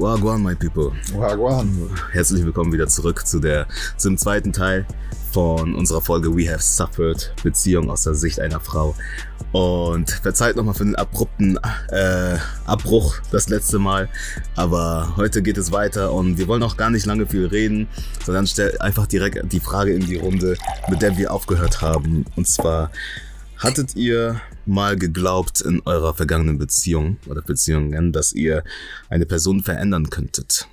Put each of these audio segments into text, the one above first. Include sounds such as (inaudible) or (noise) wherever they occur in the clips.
Wagwan, my people. Wagwan. Herzlich willkommen wieder zurück zu der, zum zweiten Teil von unserer Folge We Have Suffered, Beziehung aus der Sicht einer Frau. Und verzeiht nochmal für den abrupten äh, Abbruch das letzte Mal. Aber heute geht es weiter und wir wollen auch gar nicht lange viel reden, sondern stellt einfach direkt die Frage in die Runde, mit der wir aufgehört haben. Und zwar, hattet ihr mal geglaubt in eurer vergangenen Beziehung oder Beziehungen, dass ihr eine Person verändern könntet?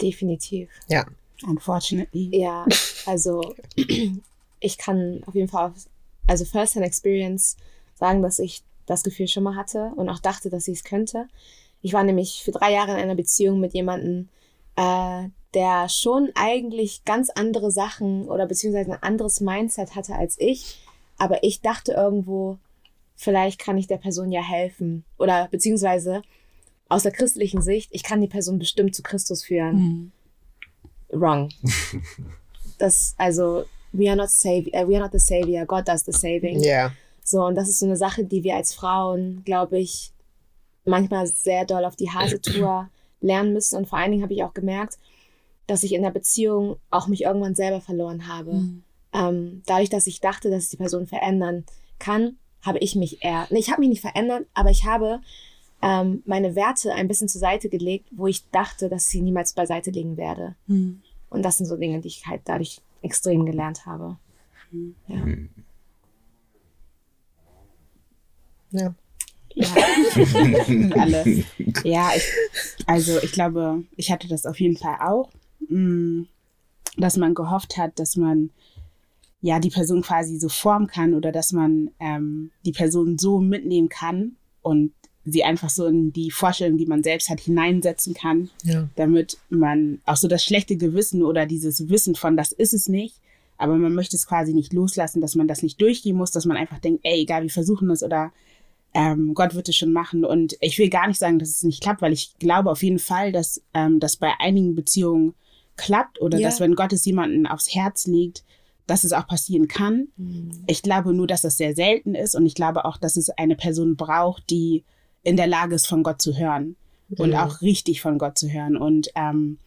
Definitiv. Ja. Unfortunately. Ja, also (clears throat) ich kann auf jeden Fall, auf, also First-Hand Experience sagen, dass ich das Gefühl schon mal hatte und auch dachte, dass ich es könnte. Ich war nämlich für drei Jahre in einer Beziehung mit jemandem, äh, der schon eigentlich ganz andere Sachen oder beziehungsweise ein anderes Mindset hatte als ich. Aber ich dachte irgendwo, vielleicht kann ich der Person ja helfen. Oder beziehungsweise aus der christlichen Sicht, ich kann die Person bestimmt zu Christus führen. Mhm. Wrong. (laughs) das, also, we are not savior, we are not the savior, God does the saving. Ja. So, und das ist so eine Sache, die wir als Frauen, glaube ich, manchmal sehr doll auf die harte Tour (clears throat) lernen müssen. Und vor allen Dingen habe ich auch gemerkt, dass ich in der Beziehung auch mich irgendwann selber verloren habe. Mhm. Ähm, dadurch, dass ich dachte, dass ich die Person verändern kann, habe ich mich eher, nee, ich habe mich nicht verändert, aber ich habe ähm, meine Werte ein bisschen zur Seite gelegt, wo ich dachte, dass ich sie niemals beiseite legen werde. Mhm. Und das sind so Dinge, die ich halt dadurch extrem gelernt habe. Ja. Ja. Ja. (laughs) Alle. Ja, ich, also ich glaube, ich hatte das auf jeden Fall auch, mh, dass man gehofft hat, dass man ja die Person quasi so formen kann oder dass man ähm, die Person so mitnehmen kann und sie einfach so in die Vorstellung, die man selbst hat, hineinsetzen kann, Ja. damit man auch so das schlechte Gewissen oder dieses Wissen von, das ist es nicht, aber man möchte es quasi nicht loslassen, dass man das nicht durchgehen muss, dass man einfach denkt, ey, egal, wir versuchen es oder ähm, Gott wird es schon machen. Und ich will gar nicht sagen, dass es nicht klappt, weil ich glaube auf jeden Fall, dass ähm, das bei einigen Beziehungen klappt oder Ja. dass wenn Gott es jemanden aufs Herz legt, dass es auch passieren kann. Ich glaube nur, dass das sehr selten ist und ich glaube auch, dass es eine Person braucht, die in der Lage ist, von Gott zu hören und Mhm. auch richtig von Gott zu hören. Und ähm,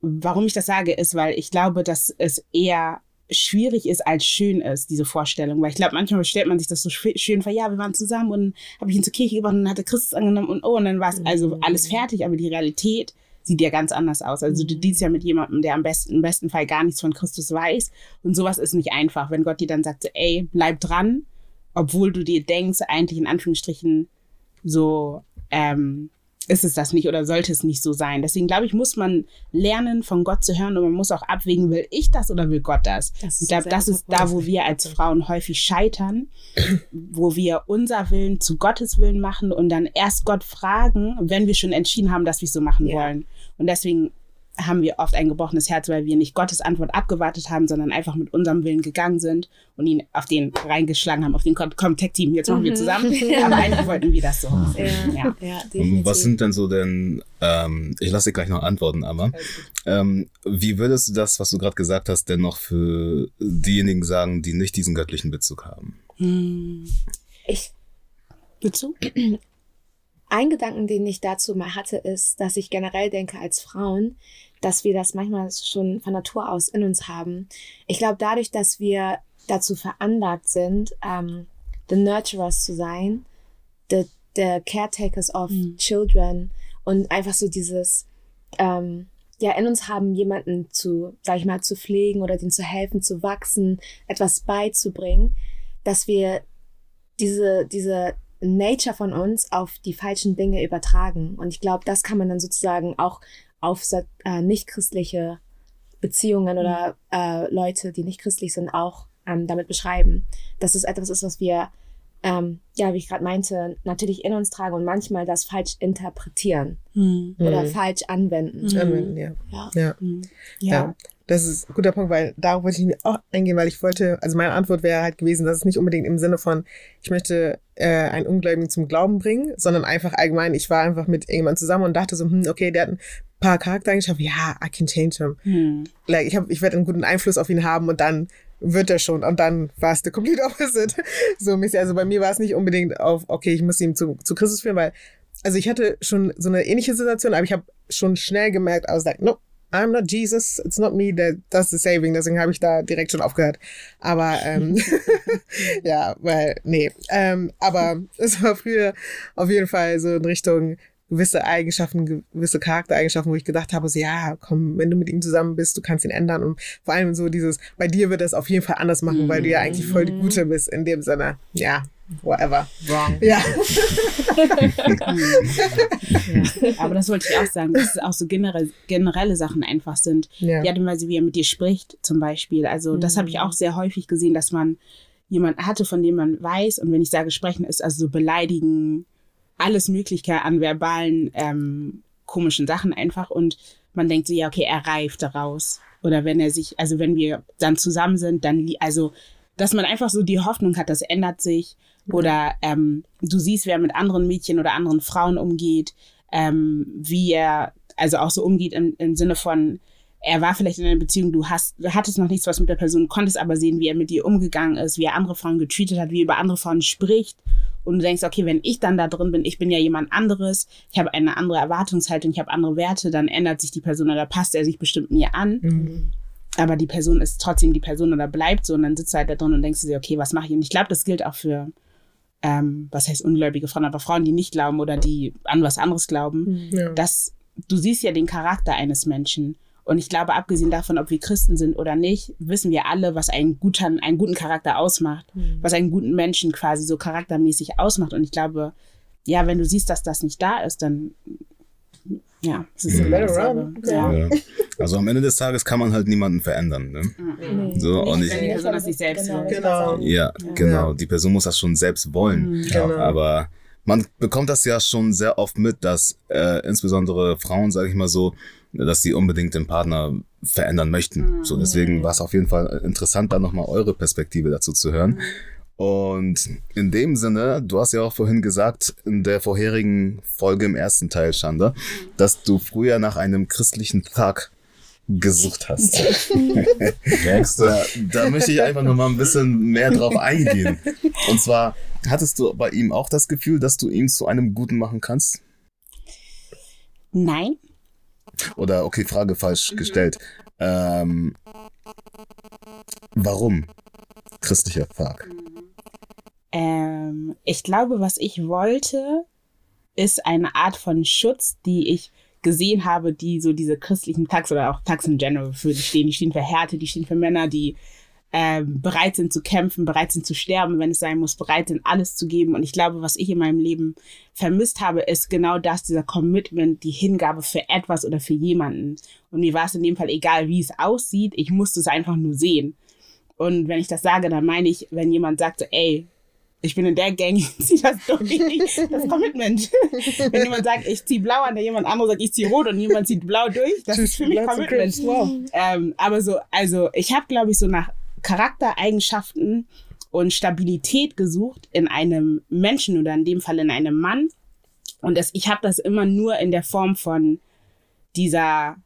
warum ich das sage, ist, weil ich glaube, dass es eher schwierig ist, als schön ist, diese Vorstellung. Weil ich glaube, manchmal stellt man sich das so schön vor, ja, wir waren zusammen und habe ich ihn zur Kirche gebracht und dann hat er Christus angenommen und oh, und dann war es also alles fertig, aber die Realität sieht ja ganz anders aus. Also du dienst ja mit jemandem, der am besten, im besten Fall gar nichts von Christus weiß. Und sowas ist nicht einfach, wenn Gott dir dann sagt, so, ey, bleib dran, obwohl du dir denkst, eigentlich in Anführungsstrichen so ähm, ist es das nicht oder sollte es nicht so sein. Deswegen glaube ich, muss man lernen, von Gott zu hören und man muss auch abwägen, will ich das oder will Gott das? Das ist ich glaube, das ist da, wo wir als Frauen häufig scheitern, wo wir unser Willen zu Gottes Willen machen und dann erst Gott fragen, wenn wir schon entschieden haben, dass wir es so machen Ja. wollen. Und deswegen haben wir oft ein gebrochenes Herz, weil wir nicht Gottes Antwort abgewartet haben, sondern einfach mit unserem Willen gegangen sind und ihn auf den reingeschlagen haben, auf den Komm, komm Tech-Team, jetzt machen wir Mhm. zusammen. (laughs) Aber eigentlich wollten wir das so. Ja, Ja. ja, was sind denn so denn, ähm, ich lasse dir gleich noch antworten, aber ähm, wie würdest du das, was du gerade gesagt hast, denn noch für diejenigen sagen, die nicht diesen göttlichen Bezug haben? Hm. ich, Bezug? (clears throat) ein Gedanken, den ich dazu mal hatte, ist, dass ich generell denke als Frauen, dass wir das manchmal schon von Natur aus in uns haben. Ich glaube, dadurch, dass wir dazu veranlagt sind, ähm, the nurturers zu sein, the, the caretakers of Mhm. children und einfach so dieses, ähm, ja, in uns haben, jemanden zu, sag ich mal, zu pflegen oder denen zu helfen, zu wachsen, etwas beizubringen, dass wir diese, diese Nature von uns auf die falschen Dinge übertragen. Und ich glaube, das kann man dann sozusagen auch auf äh, nicht-christliche Beziehungen oder äh, Leute, die nicht christlich sind, auch ähm, damit beschreiben. Dass es etwas ist, was wir, ähm, ja, wie ich gerade meinte, natürlich in uns tragen und manchmal das falsch interpretieren Hm. oder Mhm. falsch anwenden. Mhm. Ja. Ja. Ja. Hm. Ja. Ja. Das ist ein guter Punkt, weil darauf wollte ich mir auch eingehen, weil ich wollte, also meine Antwort wäre halt gewesen, dass es nicht unbedingt im Sinne von, ich möchte äh, einen Ungläubigen zum Glauben bringen, sondern einfach allgemein, ich war einfach mit irgendjemandem zusammen und dachte so, hm, okay, der hat ein paar Charaktereigenschaften, ja, I can change him. Hm. Like, ich, hab, ich werde einen guten Einfluss auf ihn haben und dann wird er schon. Und dann war es der complete (laughs) opposite. So mäßig. Also bei mir war es nicht unbedingt auf, okay, ich muss ihn zu, zu Christus führen, weil also ich hatte schon so eine ähnliche Situation, aber ich habe schon schnell gemerkt, I was like, no, I'm not Jesus, it's not me, that, that's the saving. Deswegen habe ich da direkt schon aufgehört. Aber ähm, (laughs) ja, weil, nee. Ähm, aber (laughs) es war früher auf jeden Fall so in Richtung gewisse Eigenschaften, gewisse Charaktereigenschaften, wo ich gedacht habe, so, ja, komm, wenn du mit ihm zusammen bist, du kannst ihn ändern. Und vor allem so dieses, bei dir wird das auf jeden Fall anders machen, weil du ja eigentlich voll die Gute bist in dem Sinne. Ja, whatever. Wrong. Ja. ja. Aber das wollte ich auch sagen, dass es auch so generell, generelle Sachen einfach sind. Ja. Die Art und Weise, wie er mit dir spricht, zum Beispiel. Also, das habe ich auch sehr häufig gesehen, dass man jemanden hatte, von dem man weiß, und wenn ich sage sprechen, ist also so beleidigen, alles Mögliche an verbalen, ähm, komischen Sachen einfach. Und man denkt so, ja, okay, er reift daraus. Oder wenn er sich, also wenn wir dann zusammen sind, dann, also, dass man einfach so die Hoffnung hat, das ändert sich. Oder ähm, du siehst, wer mit anderen Mädchen oder anderen Frauen umgeht, ähm, wie er also auch so umgeht im, im Sinne von, er war vielleicht in einer Beziehung, du hast, du hattest noch nichts was mit der Person, konntest aber sehen, wie er mit dir umgegangen ist, wie er andere Frauen getreatet hat, wie er über andere Frauen spricht. Und du denkst, okay, wenn ich dann da drin bin, ich bin ja jemand anderes, ich habe eine andere Erwartungshaltung, ich habe andere Werte, dann ändert sich die Person oder passt er sich bestimmt mir an. Mhm. Aber die Person ist trotzdem die Person oder bleibt so und dann sitzt du halt da drin und denkst dir, okay, was mache ich? Und ich glaube, das gilt auch für, ähm, was heißt ungläubige Frauen, aber Frauen, die nicht glauben oder die an was anderes glauben, Ja. dass du siehst ja den Charakter eines Menschen. Und ich glaube, abgesehen davon, ob wir Christen sind oder nicht, wissen wir alle, was einen guten, einen guten Charakter ausmacht, was einen guten Menschen quasi so charaktermäßig ausmacht. Und ich glaube, ja, wenn du siehst, dass das nicht da ist, dann ja, es ist Mhm. run. Ja. Ja. Also am Ende des Tages kann man halt niemanden verändern. Ne? Nee. So, und Nicht, ich, wenn die Person das nicht selbst Genau. will. Genau. ja, genau. Die Person muss das schon selbst wollen. Genau. Aber man bekommt das ja schon sehr oft mit, dass äh, insbesondere Frauen, sage ich mal so, dass sie unbedingt den Partner verändern möchten. So, deswegen war es auf jeden Fall interessant, da nochmal eure Perspektive dazu zu hören. Und in dem Sinne, du hast ja auch vorhin gesagt, in der vorherigen Folge im ersten Teil, Schande, dass du früher nach einem christlichen Tag gesucht hast. (laughs) da, da möchte ich einfach nur mal ein bisschen mehr drauf eingehen. Und zwar, hattest du bei ihm auch das Gefühl, dass du ihn zu einem Guten machen kannst? Nein. Oder, okay, Frage falsch gestellt. Ähm, warum christlicher Tag? Ähm, ich glaube, was ich wollte, ist eine Art von Schutz, die ich gesehen habe, die so diese christlichen Tags oder auch Tags in general für die stehen. Die stehen für Härte, die stehen für Männer, die ähm, bereit sind zu kämpfen, bereit sind zu sterben, wenn es sein muss, bereit sind, alles zu geben. Und ich glaube, was ich in meinem Leben vermisst habe, ist genau das, dieser Commitment, die Hingabe für etwas oder für jemanden. Und mir war es in dem Fall egal, wie es aussieht, ich musste es einfach nur sehen. Und wenn ich das sage, dann meine ich, wenn jemand sagt so, ey, ich bin in der Gang, (laughs) ich zieh das durch. Das Commitment. (laughs) Wenn jemand sagt, ich zieh blau an, der jemand anderes sagt, ich zieh rot und jemand zieht blau durch, das ist für mich Commitment. Wow. Ähm, aber so, also ich habe, glaube ich, so nach Charaktereigenschaften und Stabilität gesucht in einem Menschen oder in dem Fall in einem Mann. Und das, ich habe das immer nur in der Form von dieser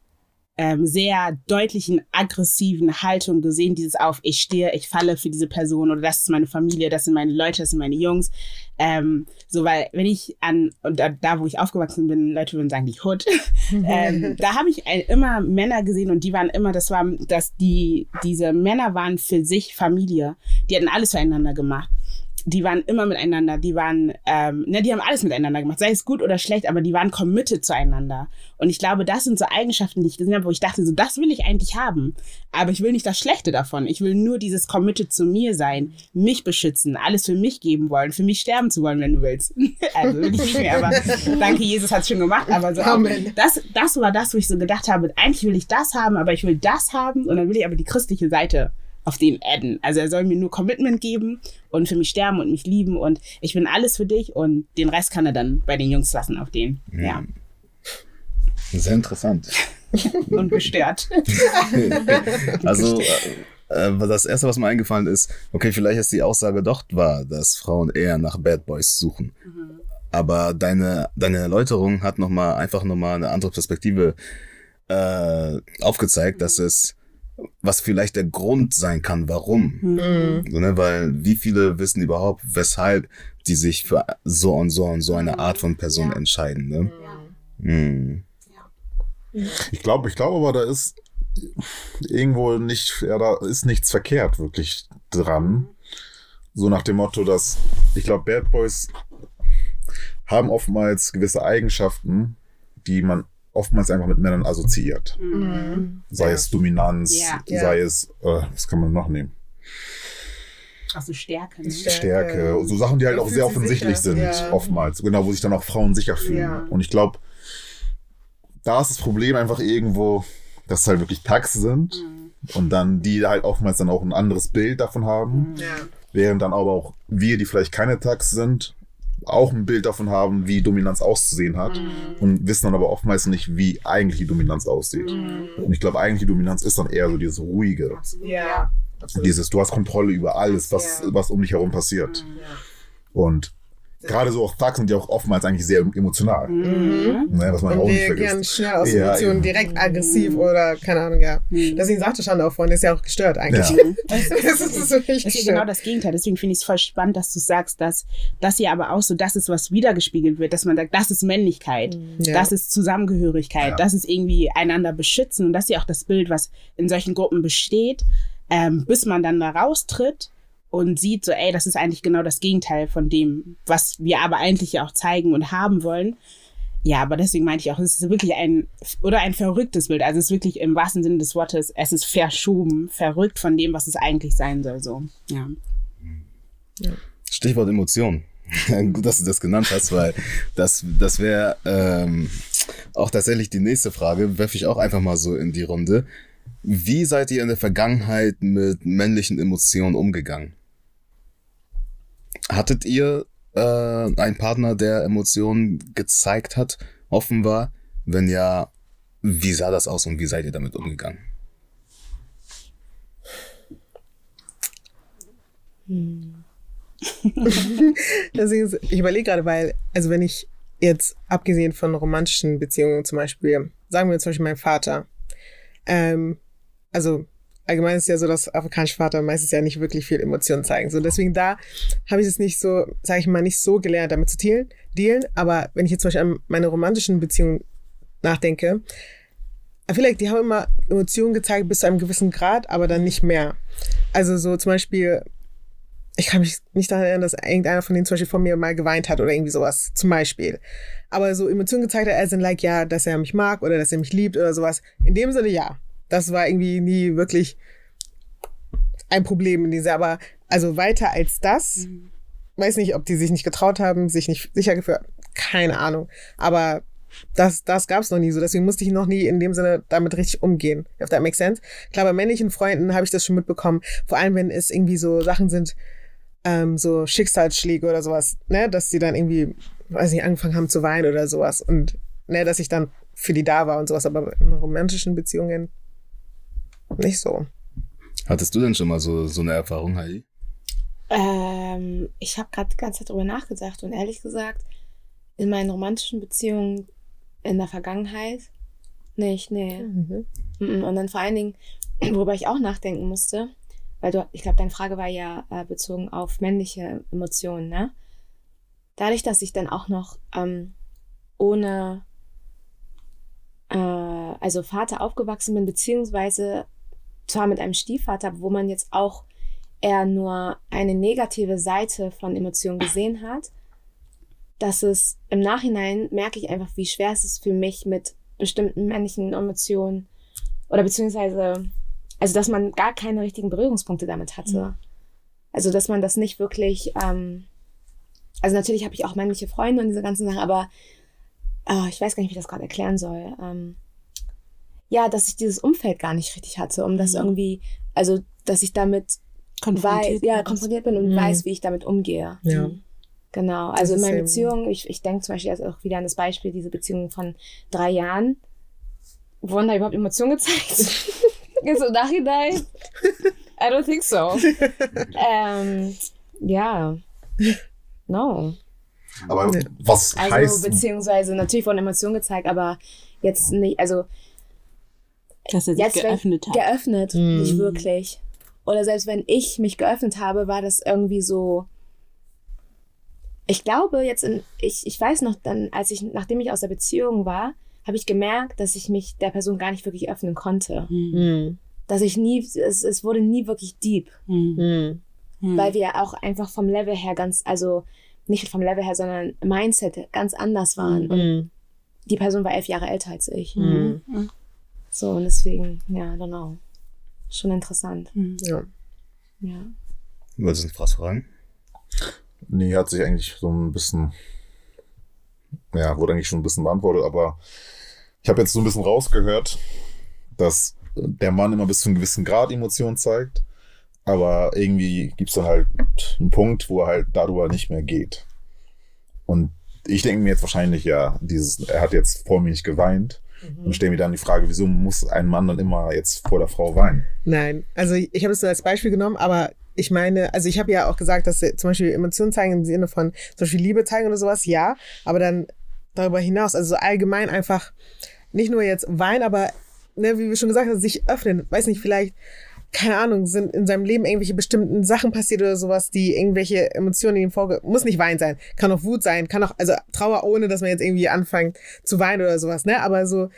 ähm, sehr deutlichen, aggressiven Haltung gesehen, dieses auf, ich stehe, ich falle für diese Person oder das ist meine Familie, das sind meine Leute, das sind meine Jungs. Ähm, so, weil wenn ich an, und da, da wo ich aufgewachsen bin, Leute würden sagen, die Hood, (laughs) ähm, da habe ich ein, immer Männer gesehen und die waren immer, das war, dass die, diese Männer waren für sich Familie. Die hatten alles füreinander gemacht. Die waren immer miteinander, die waren, ähm, ne, die haben alles miteinander gemacht, sei es gut oder schlecht, aber die waren committed zueinander. Und ich glaube, das sind so Eigenschaften, die ich gesehen habe, wo ich dachte, so, das will ich eigentlich haben. Aber ich will nicht das Schlechte davon. Ich will nur dieses committed zu mir sein, mich beschützen, alles für mich geben wollen, für mich sterben zu wollen, wenn du willst. (laughs) also will ich nicht mehr, aber (laughs) danke, Jesus hat es schon gemacht. Aber so, Amen. das, das war das, wo ich so gedacht habe, eigentlich will ich das haben, aber ich will das haben und dann will ich aber die christliche Seite auf den adden. Also er soll mir nur Commitment geben und für mich sterben und mich lieben und ich bin alles für dich und den Rest kann er dann bei den Jungs lassen auf den. Ja. Sehr interessant. (laughs) Und gestört. (laughs) Also, äh, das erste, was mir eingefallen ist, okay, vielleicht ist die Aussage doch wahr, dass Frauen eher nach Bad Boys suchen. Aber deine, deine Erläuterung hat nochmal, einfach nochmal eine andere Perspektive äh, aufgezeigt, dass es was vielleicht der Grund sein kann, warum. Mhm. So, ne? Weil wie viele wissen überhaupt, weshalb die sich für so und so und so eine Art von Person Ja. entscheiden. Ne? Ja. Mhm. Ich glaube, ich glaube aber, da ist irgendwo nicht, ja, da ist nichts verkehrt wirklich dran. So nach dem Motto, dass ich glaube, Bad Boys haben oftmals gewisse Eigenschaften, die man oftmals einfach mit Männern assoziiert. Mhm. Sei Ja. es Dominanz, Ja. Ja. sei es, äh, was kann man noch nehmen? Also Stärke. Ne? Stärke. Stärke. So Sachen, die halt auch sehr sich offensichtlich sind, ja. oftmals. Genau, wo sich dann auch Frauen sicher fühlen. Ja. Und ich glaube, da ist das Problem einfach irgendwo, dass es halt wirklich Tags sind Mhm. und dann die halt oftmals dann auch ein anderes Bild davon haben. Ja. Während dann aber auch wir, die vielleicht keine Tags sind, auch ein Bild davon haben, wie Dominanz auszusehen hat Mhm. und wissen dann aber oftmals nicht, wie eigentlich die Dominanz aussieht. Mhm. Und ich glaube, eigentlich die Dominanz ist dann eher so dieses Ruhige. Ja. Dieses, du hast Kontrolle über alles, was, Ja. was um dich herum passiert. Ja. Und gerade so auch Thugs sind ja auch oftmals eigentlich sehr emotional. Mhm. Ne, was man auch Und nicht reagieren vergisst. schnell aus Ja, Emotionen, direkt aggressiv oder keine Ahnung, ja. Deswegen sagte schon auch vorhin, ist ja auch gestört eigentlich. Ja. (laughs) das ist, das ist wirklich Das ist genau das Gegenteil. Deswegen finde ich es voll spannend, dass du sagst, dass das ja aber auch so das ist, was wiedergespiegelt wird, dass man sagt, das ist Männlichkeit, Ja. das ist Zusammengehörigkeit, Ja. das ist irgendwie einander beschützen und das ist ja auch das Bild, was in solchen Gruppen besteht, ähm, bis man dann da raustritt und sieht so, ey, das ist eigentlich genau das Gegenteil von dem, was wir aber eigentlich ja auch zeigen und haben wollen. Ja, aber deswegen meinte ich auch, es ist wirklich ein, oder ein verrücktes Bild. Also es ist wirklich im wahrsten Sinne des Wortes, es ist verschoben, verrückt von dem, was es eigentlich sein soll, so. Ja. Stichwort Emotion. (laughs) Gut, dass du das genannt hast, weil das, das wäre ähm, auch tatsächlich die nächste Frage, werfe ich auch einfach mal so in die Runde. Wie seid ihr in der Vergangenheit mit männlichen Emotionen umgegangen? Hattet ihr äh, einen Partner, der Emotionen gezeigt hat, offen war? Wenn ja, wie sah das aus und wie seid ihr damit umgegangen? (laughs) Deswegen, ist- ich überlege gerade, weil, also wenn ich jetzt, abgesehen von romantischen Beziehungen zum Beispiel, sagen wir zum Beispiel mein Vater, ähm, also allgemein ist ja so, dass afrikanische Vater meistens ja nicht wirklich viel Emotionen zeigen. So, deswegen da habe ich es nicht so, sage ich mal, nicht so gelernt, damit zu dealen, dealen. Aber wenn ich jetzt zum Beispiel an meine romantischen Beziehungen nachdenke, vielleicht, die haben immer Emotionen gezeigt bis zu einem gewissen Grad, aber dann nicht mehr. Also so zum Beispiel, ich kann mich nicht daran erinnern, dass irgendeiner von denen zum Beispiel von mir mal geweint hat oder irgendwie sowas, zum Beispiel. Aber so Emotionen gezeigt hat, er sind like, ja, dass er mich mag oder dass er mich liebt oder sowas. In dem Sinne, ja. Das war irgendwie nie wirklich ein Problem in dieser, aber also weiter als das, weiß nicht, ob die sich nicht getraut haben, sich nicht sicher gefühlt, keine Ahnung. Aber das, das gab es noch nie so. Deswegen musste ich noch nie in dem Sinne damit richtig umgehen. If that makes sense. Klar, bei männlichen Freunden habe ich das schon mitbekommen. Vor allem, wenn es irgendwie so Sachen sind, ähm, so Schicksalsschläge oder sowas, ne, dass sie dann irgendwie, weiß nicht, angefangen haben zu weinen oder sowas. Und ne, dass ich dann für die da war und sowas. Aber in romantischen Beziehungen nicht so. Hattest du denn schon mal so, so eine Erfahrung, Heidi? Ähm, ich habe gerade die ganze Zeit drüber nachgedacht und ehrlich gesagt, in meinen romantischen Beziehungen in der Vergangenheit nicht, nee. Mhm. Mhm. Und dann vor allen Dingen, worüber ich auch nachdenken musste, weil du, ich glaube, deine Frage war ja äh, bezogen auf männliche Emotionen, ne? Dadurch, dass ich dann auch noch ähm, ohne, äh, also Vater aufgewachsen bin, beziehungsweise zwar mit einem Stiefvater, wo man jetzt auch eher nur eine negative Seite von Emotionen gesehen hat, dass es im Nachhinein merke ich einfach, wie schwer es ist für mich mit bestimmten männlichen Emotionen oder beziehungsweise, also dass man gar keine richtigen Berührungspunkte damit hatte. Also dass man das nicht wirklich, ähm, also natürlich habe ich auch männliche Freunde und diese ganzen Sachen, aber ah, ich weiß gar nicht, wie ich das gerade erklären soll. Ähm, ja, dass ich dieses Umfeld gar nicht richtig hatte, um das Mhm. irgendwie, also dass ich damit weiß, ja, konfrontiert bin und Mhm. weiß, wie ich damit umgehe. Ja. Genau. Das Also in meinen eben- Beziehungen, ich, ich denke zum Beispiel jetzt auch wieder an das Beispiel, diese Beziehung von drei Jahren. Wurden da überhaupt Emotionen gezeigt? (laughs) Jetzt im Nachhinein? I don't think so. (laughs) ähm, ja. No. Aber was Also heißt, beziehungsweise natürlich wurden Emotionen gezeigt, aber jetzt nicht, also Dass er sich Jetzt, geöffnet hat. geöffnet, Mhm. nicht wirklich. Oder selbst wenn ich mich geöffnet habe, war das irgendwie so. Ich glaube, jetzt in, ich, ich weiß noch dann, als ich, nachdem ich aus der Beziehung war, habe ich gemerkt, dass ich mich der Person gar nicht wirklich öffnen konnte. Hm. Hm. Dass ich nie, es, es wurde nie wirklich deep. Hm. Hm. Hm. Weil wir auch einfach vom Level her ganz, also nicht vom Level her, sondern Mindset ganz anders waren. Und Hm. die Person war elf Jahre älter als ich. Hm. Hm. So, und deswegen, ja, don't know. Schon interessant. Hm. Ja. Ja. Wolltest du was fragen? Nee, hat sich eigentlich so ein bisschen, ja, wurde eigentlich schon ein bisschen beantwortet, aber ich habe jetzt so ein bisschen rausgehört, dass der Mann immer bis zu einem gewissen Grad Emotionen zeigt, aber irgendwie gibt's dann halt einen Punkt, wo er halt darüber nicht mehr geht. Und ich denke mir jetzt wahrscheinlich, ja, dieses, er hat jetzt vor mir nicht geweint und stelle mir dann die Frage, wieso muss ein Mann dann immer jetzt vor der Frau weinen? Nein, also ich, habe es nur als Beispiel genommen, aber ich meine, also ich habe ja auch gesagt, dass zum Beispiel Emotionen zeigen im Sinne von zum Beispiel Liebe zeigen oder sowas, ja, aber dann darüber hinaus, also so allgemein einfach nicht nur jetzt weinen, aber ne, wie wir schon gesagt haben, sich öffnen, weiß nicht, vielleicht keine Ahnung, sind in seinem Leben irgendwelche bestimmten Sachen passiert oder sowas, die irgendwelche Emotionen ihm vorge... Muss nicht Wein sein, kann auch Wut sein, kann auch, also Trauer, ohne dass man jetzt irgendwie anfängt zu weinen oder sowas, ne? Aber so,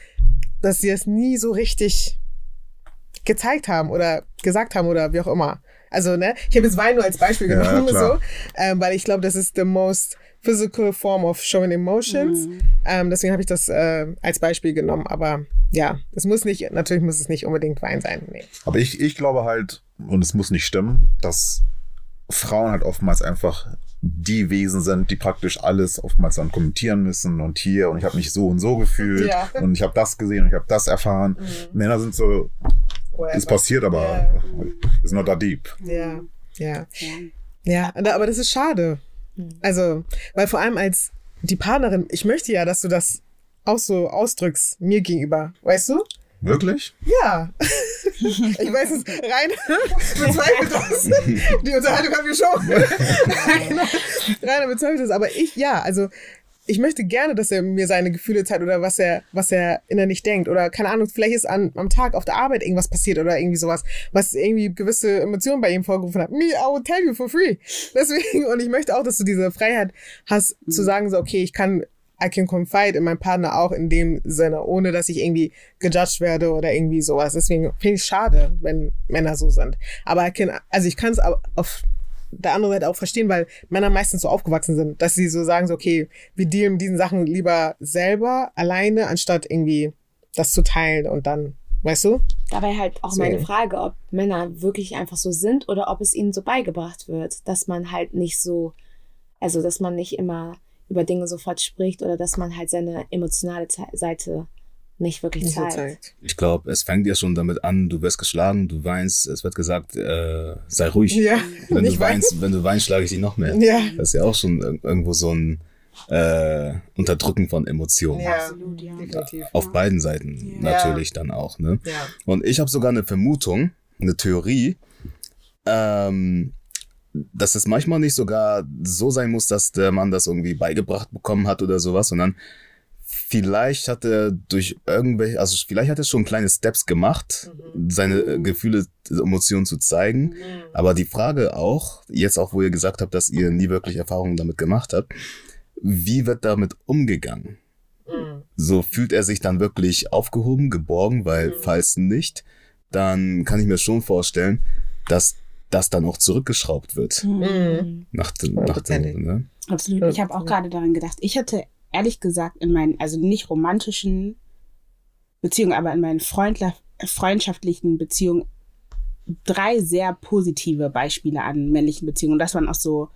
dass sie es nie so richtig gezeigt haben oder gesagt haben oder wie auch immer. Also, ne, ich habe jetzt Wein nur als Beispiel Ja, genommen, klar. so, ähm, weil ich glaube, das ist the most physical form of showing emotions. Mhm. Ähm, deswegen habe ich das äh, als Beispiel genommen. Aber ja, es muss nicht, natürlich muss es nicht unbedingt Wein sein. Nee. Aber ich, ich glaube halt, und es muss nicht stimmen, dass Frauen halt oftmals einfach die Wesen sind, die praktisch alles oftmals dann kommentieren müssen und hier und ich habe mich so und so gefühlt Ja. und ich habe das gesehen und ich habe das erfahren. Männer sind so, es passiert, aber Ja. ist not that deep. Ja, ja. Ja. Aber das ist schade. Also, weil vor allem als die Partnerin, ich möchte ja, dass du das auch so ausdrückst mir gegenüber, weißt du? Wirklich? Ja. (laughs) ich weiß es, rein (laughs) bezweifelt das. Die Unterhaltung haben wir schon. (laughs) Rainer, Rainer bezweifelt das, aber ich, ja, also ich möchte gerne, dass er mir seine Gefühle zeigt oder was er, was er innerlich denkt. Oder keine Ahnung, vielleicht ist an, am Tag auf der Arbeit irgendwas passiert oder irgendwie sowas, was irgendwie gewisse Emotionen bei ihm vorgerufen hat. Me, I will tell you for free. (laughs) Deswegen, und ich möchte auch, dass du diese Freiheit hast, zu sagen, so, okay, ich kann, I can confide in meinen Partner auch in dem Sinne, ohne dass ich irgendwie gejudged werde oder irgendwie sowas. Deswegen finde ich es schade, wenn Männer so sind. Aber I can, also ich kann es auf der anderen Seite auch verstehen, weil Männer meistens so aufgewachsen sind, dass sie so sagen, so, okay, wir dealen mit diesen Sachen lieber selber, alleine, anstatt irgendwie das zu teilen und dann, weißt du? Dabei halt auch Deswegen. meine Frage, ob Männer wirklich einfach so sind oder ob es ihnen so beigebracht wird, dass man halt nicht so, also dass man nicht immer über Dinge sofort spricht oder dass man halt seine emotionale Seite nicht wirklich Nicht so zeigt. zeigt. Ich glaube, es fängt ja schon damit an, du wirst geschlagen, du weinst, es wird gesagt, äh, sei ruhig. Ja, Wenn du weinst, wenn du weinst, schlage ich dich noch mehr. Ja. Das ist ja auch schon ir- irgendwo so ein äh, Unterdrücken von Emotionen. Ja, Absolut, ja. definitiv. Auf beiden Seiten Ja. natürlich dann auch, ne? Ja. Und ich habe sogar eine Vermutung, eine Theorie, ähm, dass es manchmal nicht sogar so sein muss, dass der Mann das irgendwie beigebracht bekommen hat oder sowas, sondern vielleicht hat er durch irgendwelche, also vielleicht hat er schon kleine Steps gemacht, seine äh, Gefühle, Emotionen zu zeigen. Aber die Frage auch, jetzt auch, wo ihr gesagt habt, dass ihr nie wirklich Erfahrungen damit gemacht habt, wie wird damit umgegangen? Mhm. So fühlt er sich dann wirklich aufgehoben, geborgen, weil falls nicht, dann kann ich mir schon vorstellen, dass das dann auch zurückgeschraubt wird. Mhm. Nach dem, nach dem, ne? Absolut. Ich habe auch gerade daran gedacht. Ich hatte ehrlich gesagt in meinen, also nicht romantischen Beziehungen, aber in meinen freundla- freundschaftlichen Beziehungen drei sehr positive Beispiele an männlichen Beziehungen. Und das waren auch so,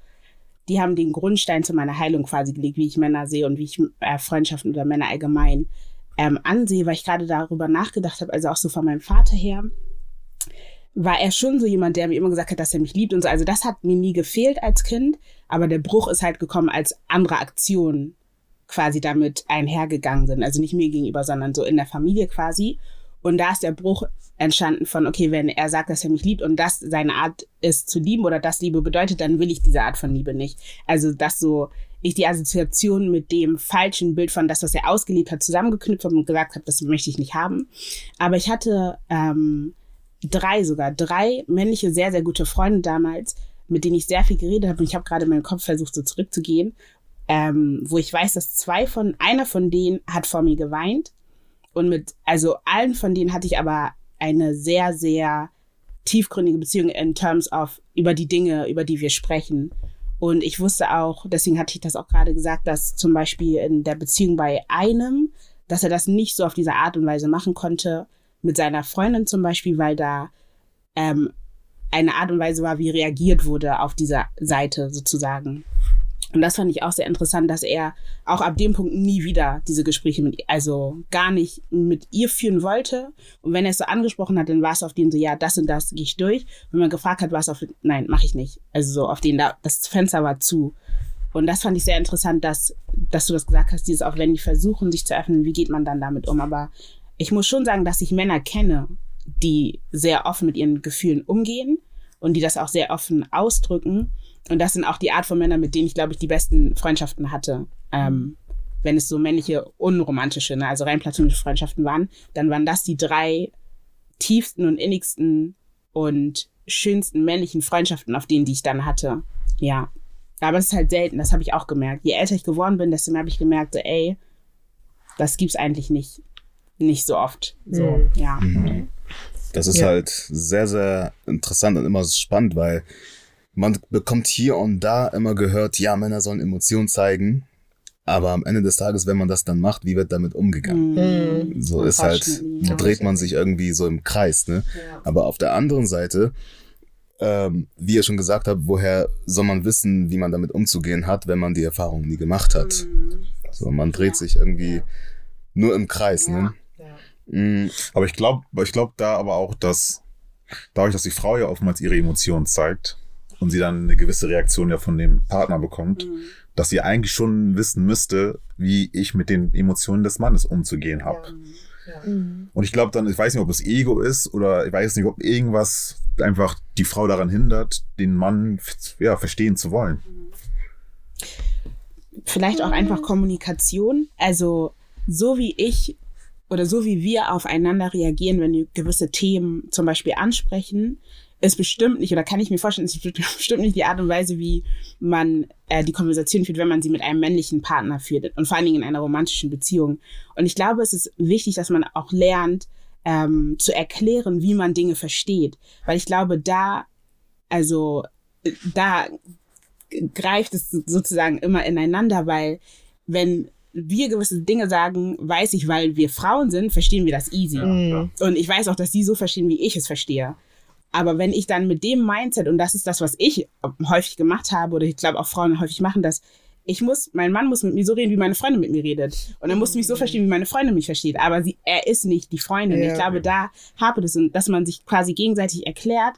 die haben den Grundstein zu meiner Heilung quasi gelegt, wie ich Männer sehe und wie ich äh, Freundschaften oder Männer allgemein ähm, ansehe, weil ich gerade darüber nachgedacht habe, also auch so von meinem Vater her, war er schon so jemand, der mir immer gesagt hat, dass er mich liebt und so. Also das hat mir nie gefehlt als Kind, aber der Bruch ist halt gekommen, als andere Aktionen quasi damit einhergegangen sind. Also nicht mir gegenüber, sondern so in der Familie quasi. Und da ist der Bruch entstanden von, okay, wenn er sagt, dass er mich liebt und das seine Art ist zu lieben oder das Liebe bedeutet, dann will ich diese Art von Liebe nicht. Also das so ich die Assoziation mit dem falschen Bild von das, was er ausgelebt hat, zusammengeknüpft habe und gesagt habe, das möchte ich nicht haben. Aber ich hatte ähm, drei sogar, drei männliche, sehr, sehr gute Freunde damals, mit denen ich sehr viel geredet habe. Und ich habe gerade meinen Kopf versucht, so zurückzugehen, ähm, wo ich weiß, dass zwei von, einer von denen hat vor mir geweint. Und mit, also allen von denen hatte ich aber eine sehr, sehr tiefgründige Beziehung in terms of über die Dinge, über die wir sprechen. Und ich wusste auch, deswegen hatte ich das auch gerade gesagt, dass zum Beispiel in der Beziehung bei einem, dass er das nicht so auf diese Art und Weise machen konnte, mit seiner Freundin zum Beispiel, weil da ähm, eine Art und Weise war, wie reagiert wurde auf dieser Seite sozusagen. Und das fand ich auch sehr interessant, dass er auch ab dem Punkt nie wieder diese Gespräche mit, also gar nicht mit ihr führen wollte. Und wenn er es so angesprochen hat, dann war es auf den so, ja, das und das gehe ich durch. Wenn man gefragt hat, war es auf, nein, mache ich nicht. Also so auf den, da, das Fenster war zu. Und das fand ich sehr interessant, dass, dass du das gesagt hast, dieses auch wenn die versuchen, sich zu öffnen, wie geht man dann damit um? Aber ich muss schon sagen, dass ich Männer kenne, die sehr offen mit ihren Gefühlen umgehen und die das auch sehr offen ausdrücken. Und das sind auch die Art von Männern, mit denen ich, glaube ich, die besten Freundschaften hatte. Ähm, wenn es so männliche, unromantische, ne, also rein platonische Freundschaften waren, dann waren das die drei tiefsten und innigsten und schönsten männlichen Freundschaften, auf denen die ich dann hatte. Ja. Aber es ist halt selten, das habe ich auch gemerkt. Je älter ich geworden bin, desto mehr habe ich gemerkt, so, ey, das gibt's eigentlich nicht, nicht so oft. So, Mhm. ja. Mhm. Das ist Ja. halt sehr, sehr interessant und immer spannend, weil man bekommt hier und da immer gehört, ja, Männer sollen Emotionen zeigen. Aber am Ende des Tages, wenn man das dann macht, wie wird damit umgegangen? Mhm. So ist halt, ja. dreht man sich irgendwie so im Kreis, ne? Aber auf der anderen Seite, ähm, wie ihr schon gesagt habt, woher soll man wissen, wie man damit umzugehen hat, wenn man die Erfahrung nie gemacht hat? Mhm. So, man dreht sich irgendwie nur im Kreis, ne? Ja. Mm, Aber ich glaube, ich glaube da aber auch, dass dadurch, dass die Frau ja oftmals ihre Emotionen zeigt und sie dann eine gewisse Reaktion ja von dem Partner bekommt, Mhm. dass sie eigentlich schon wissen müsste, wie ich mit den Emotionen des Mannes umzugehen habe. Ja. Mhm. Und ich glaube dann, ich weiß nicht, ob es Ego ist oder ich weiß nicht, ob irgendwas einfach die Frau daran hindert, den Mann ja, verstehen zu wollen. Vielleicht auch einfach Kommunikation. Also so wie ich oder so wie wir aufeinander reagieren, wenn wir gewisse Themen zum Beispiel ansprechen, ist bestimmt nicht, oder kann ich mir vorstellen, ist (laughs) bestimmt nicht die Art und Weise, wie man äh, die Konversation führt, wenn man sie mit einem männlichen Partner führt und vor allen Dingen in einer romantischen Beziehung. Und ich glaube, es ist wichtig, dass man auch lernt, ähm, zu erklären, wie man Dinge versteht. Weil ich glaube, da, also da greift es sozusagen immer ineinander, weil wenn wir gewisse Dinge sagen, weiß ich, weil wir Frauen sind, verstehen wir das easy. Mhm. Und ich weiß auch, dass die so verstehen, wie ich es verstehe. Aber wenn ich dann mit dem Mindset, und das ist das, was ich häufig gemacht habe, oder ich glaube auch Frauen häufig machen das, ich muss, mein Mann muss mit mir so reden, wie meine Freundin mit mir redet. Und er muss mich so verstehen, wie meine Freundin mich versteht. Aber sie, er ist nicht die Freundin. Ja. Ich glaube, da hapert es, und dass man sich quasi gegenseitig erklärt,